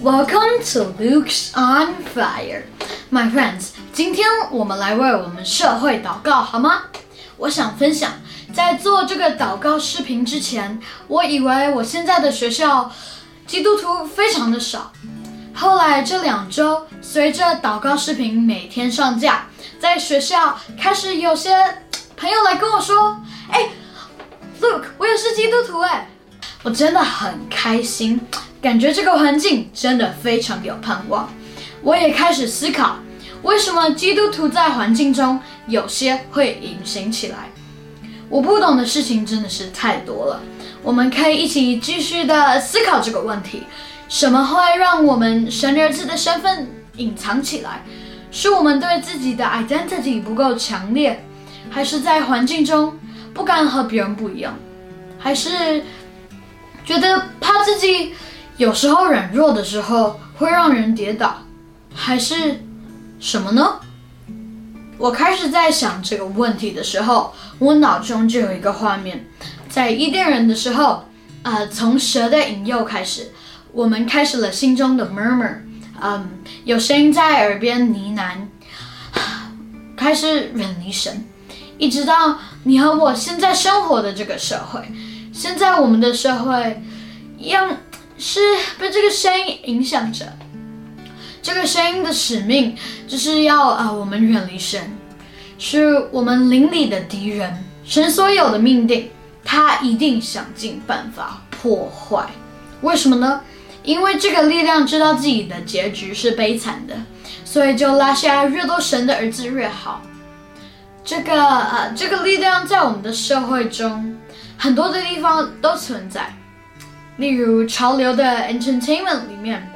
Welcome to Luke's on Fire, my friends. 今天我们来为我们社会祷告，好吗？我想分享，在做这个祷告视频之前，我以为我现在的学校基督徒非常的少。后来这两周，随着祷告视频每天上架，在学校开始有些朋友来跟我说：“哎，Luke，我也是基督徒哎。”我真的很开心，感觉这个环境真的非常有盼望。我也开始思考，为什么基督徒在环境中有些会隐形起来？我不懂的事情真的是太多了。我们可以一起继续的思考这个问题：什么会让我们神儿子的身份隐藏起来？是我们对自己的 identity 不够强烈，还是在环境中不敢和别人不一样，还是？觉得怕自己有时候软弱的时候会让人跌倒，还是什么呢？我开始在想这个问题的时候，我脑中就有一个画面，在伊甸人的时候，啊，从蛇的引诱开始，我们开始了心中的 murmur，嗯，有声音在耳边呢喃，开始远离神，一直到你和我现在生活的这个社会。现在我们的社会一样是被这个声音影响着，这个声音的使命就是要啊，我们远离神，是我们邻里的敌人。神所有的命定，他一定想尽办法破坏。为什么呢？因为这个力量知道自己的结局是悲惨的，所以就拉下越多神的儿子越好。这个呃，这个力量在我们的社会中。很多的地方都存在，例如潮流的 entertainment 里面，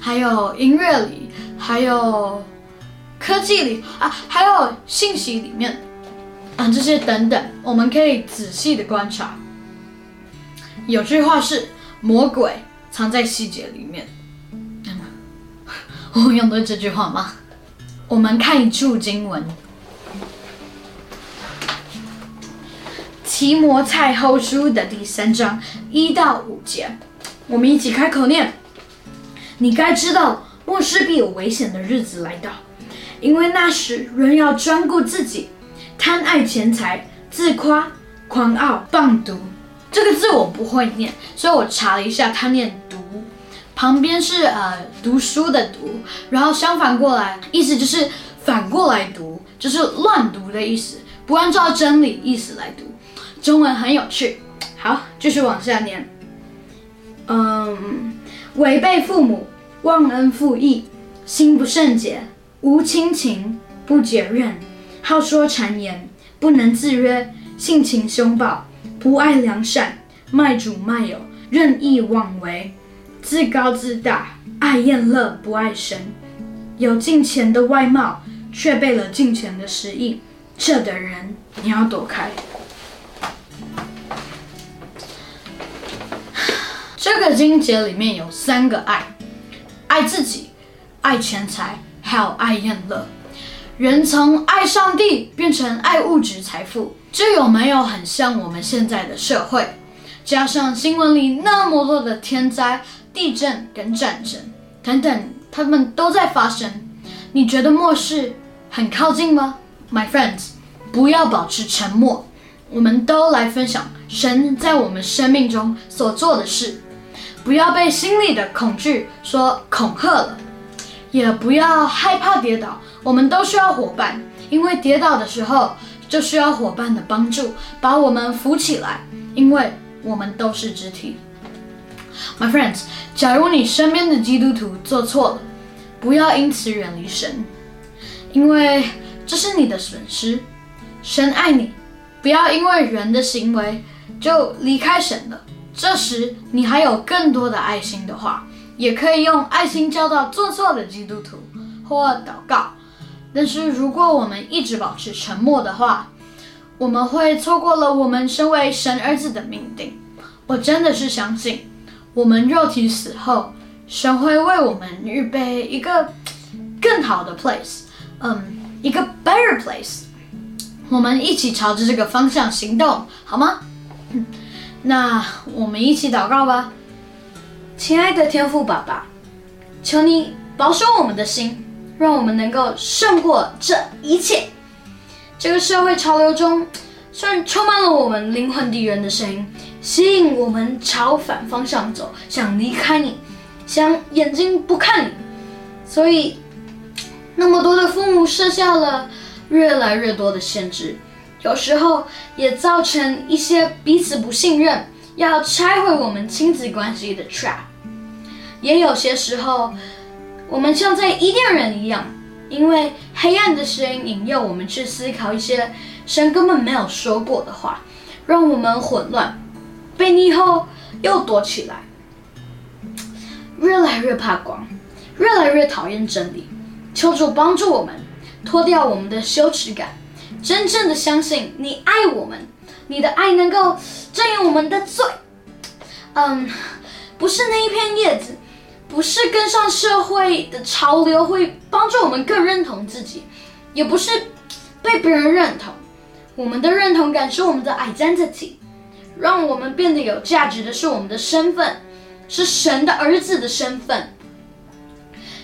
还有音乐里，还有科技里啊，还有信息里面啊，这些等等，我们可以仔细的观察。有句话是魔鬼藏在细节里面，我用的这句话吗？我们看一处经文。提摩太后书的第三章一到五节，我们一起开口念。你该知道，末世必有危险的日子来到，因为那时人要专顾自己，贪爱钱财，自夸，狂傲，棒读。这个字我不会念，所以我查了一下，它念读，旁边是呃读书的读，然后相反过来，意思就是反过来读，就是乱读的意思，不按照真理意思来读。中文很有趣，好，继续往下念。嗯，违背父母，忘恩负义，心不圣洁，无亲情，不解怨，好说谗言，不能自约，性情凶暴，不爱良善，卖主卖友，任意妄为，自高自大，爱厌乐，不爱神，有金钱的外貌，却背了金钱的实意，这的人你要躲开。这个经节里面有三个爱：爱自己、爱钱财，还有爱厌乐。人从爱上帝变成爱物质财富，这有没有很像我们现在的社会？加上新闻里那么多的天灾、地震跟战争等等，他们都在发生。你觉得末世很靠近吗？My friends，不要保持沉默，我们都来分享神在我们生命中所做的事。不要被心里的恐惧所恐吓了，也不要害怕跌倒。我们都需要伙伴，因为跌倒的时候就需要伙伴的帮助，把我们扶起来。因为我们都是肢体。My friends，假如你身边的基督徒做错了，不要因此远离神，因为这是你的损失。神爱你，不要因为人的行为就离开神了。这时，你还有更多的爱心的话，也可以用爱心教导做错的基督徒或祷告。但是，如果我们一直保持沉默的话，我们会错过了我们身为神儿子的命定。我真的是相信，我们肉体死后，神会为我们预备一个更好的 place，嗯，一个 better place。我们一起朝着这个方向行动，好吗？嗯那我们一起祷告吧，亲爱的天父爸爸，求你保守我们的心，让我们能够胜过这一切。这个社会潮流中，虽然充满了我们灵魂敌人的声音，吸引我们朝反方向走，想离开你，想眼睛不看你，所以那么多的父母设下了越来越多的限制，有时候也造成一些彼此不信任，要拆毁我们亲子关系的 trap。也有些时候，我们像在伊甸人一样。因为黑暗的声音引诱我们去思考一些神根本没有说过的话，让我们混乱，被逆后又躲起来，越来越怕光，越来越讨厌真理。求主帮助我们脱掉我们的羞耻感，真正的相信你爱我们，你的爱能够遮掩我们的罪。嗯，不是那一片叶子。不是跟上社会的潮流会帮助我们更认同自己，也不是被别人认同。我们的认同感是我们的 identity，让我们变得有价值的是我们的身份，是神的儿子的身份。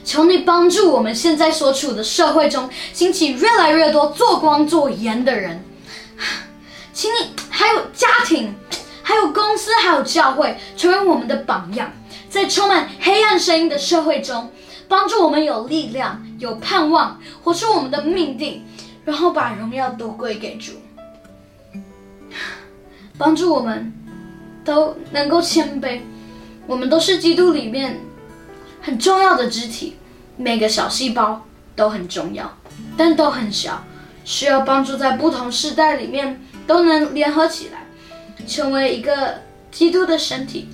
求你帮助我们现在所处的社会中兴起越来越多做光做盐的人，请你还有家庭，还有公司，还有教会，成为我们的榜样。在充满黑暗声音的社会中，帮助我们有力量、有盼望，活出我们的命定，然后把荣耀都归给主。帮助我们都能够谦卑，我们都是基督里面很重要的肢体，每个小细胞都很重要，但都很小，需要帮助在不同时代里面都能联合起来，成为一个基督的身体。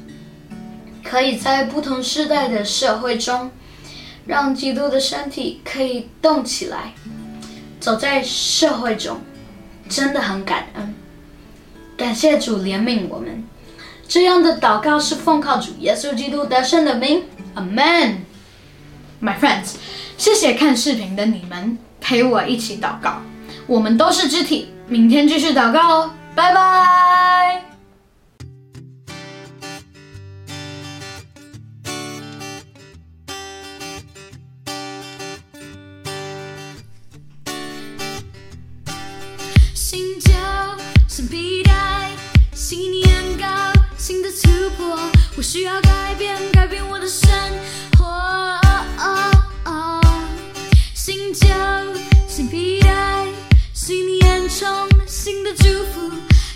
可以在不同时代的社会中，让基督的身体可以动起来，走在社会中，真的很感恩，感谢主怜悯我们。这样的祷告是奉靠主耶稣基督得胜的名，Amen。My friends，谢谢看视频的你们陪我一起祷告，我们都是肢体，明天继续祷告哦，拜拜。我需要改变，改变我新的祝福，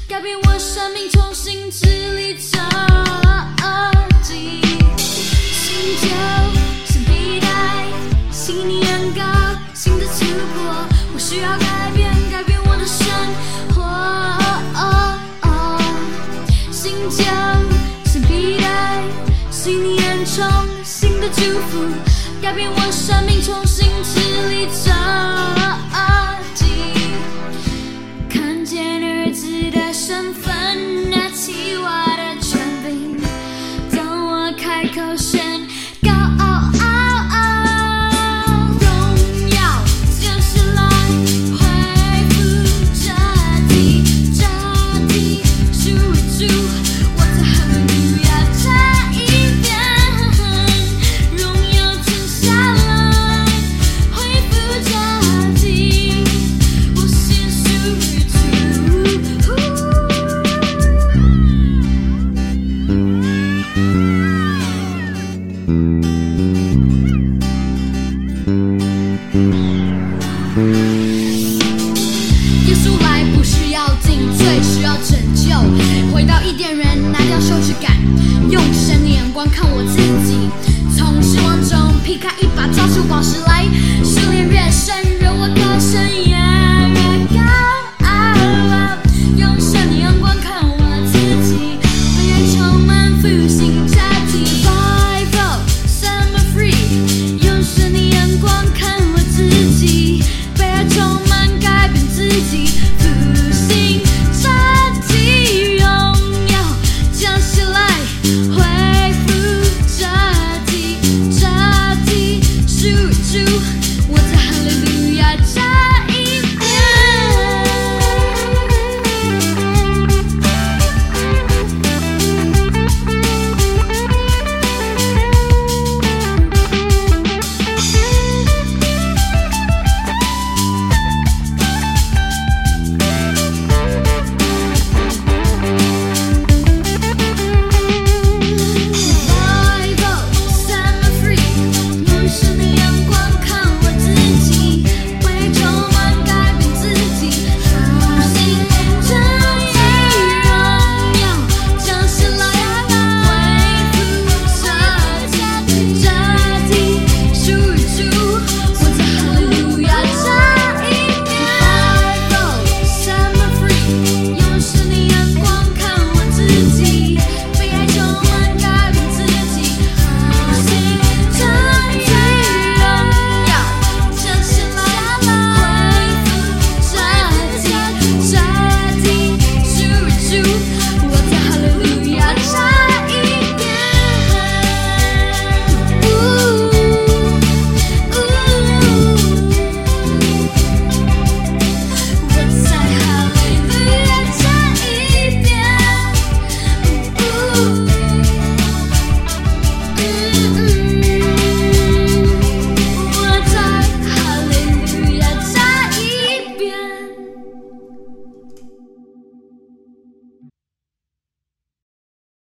改变我生命，重新支离折记。新旧新皮带，新年糕，新的突破。我需要改变，改变我的生活。新旧。新年重，新的祝福，改变我生命，重新支离折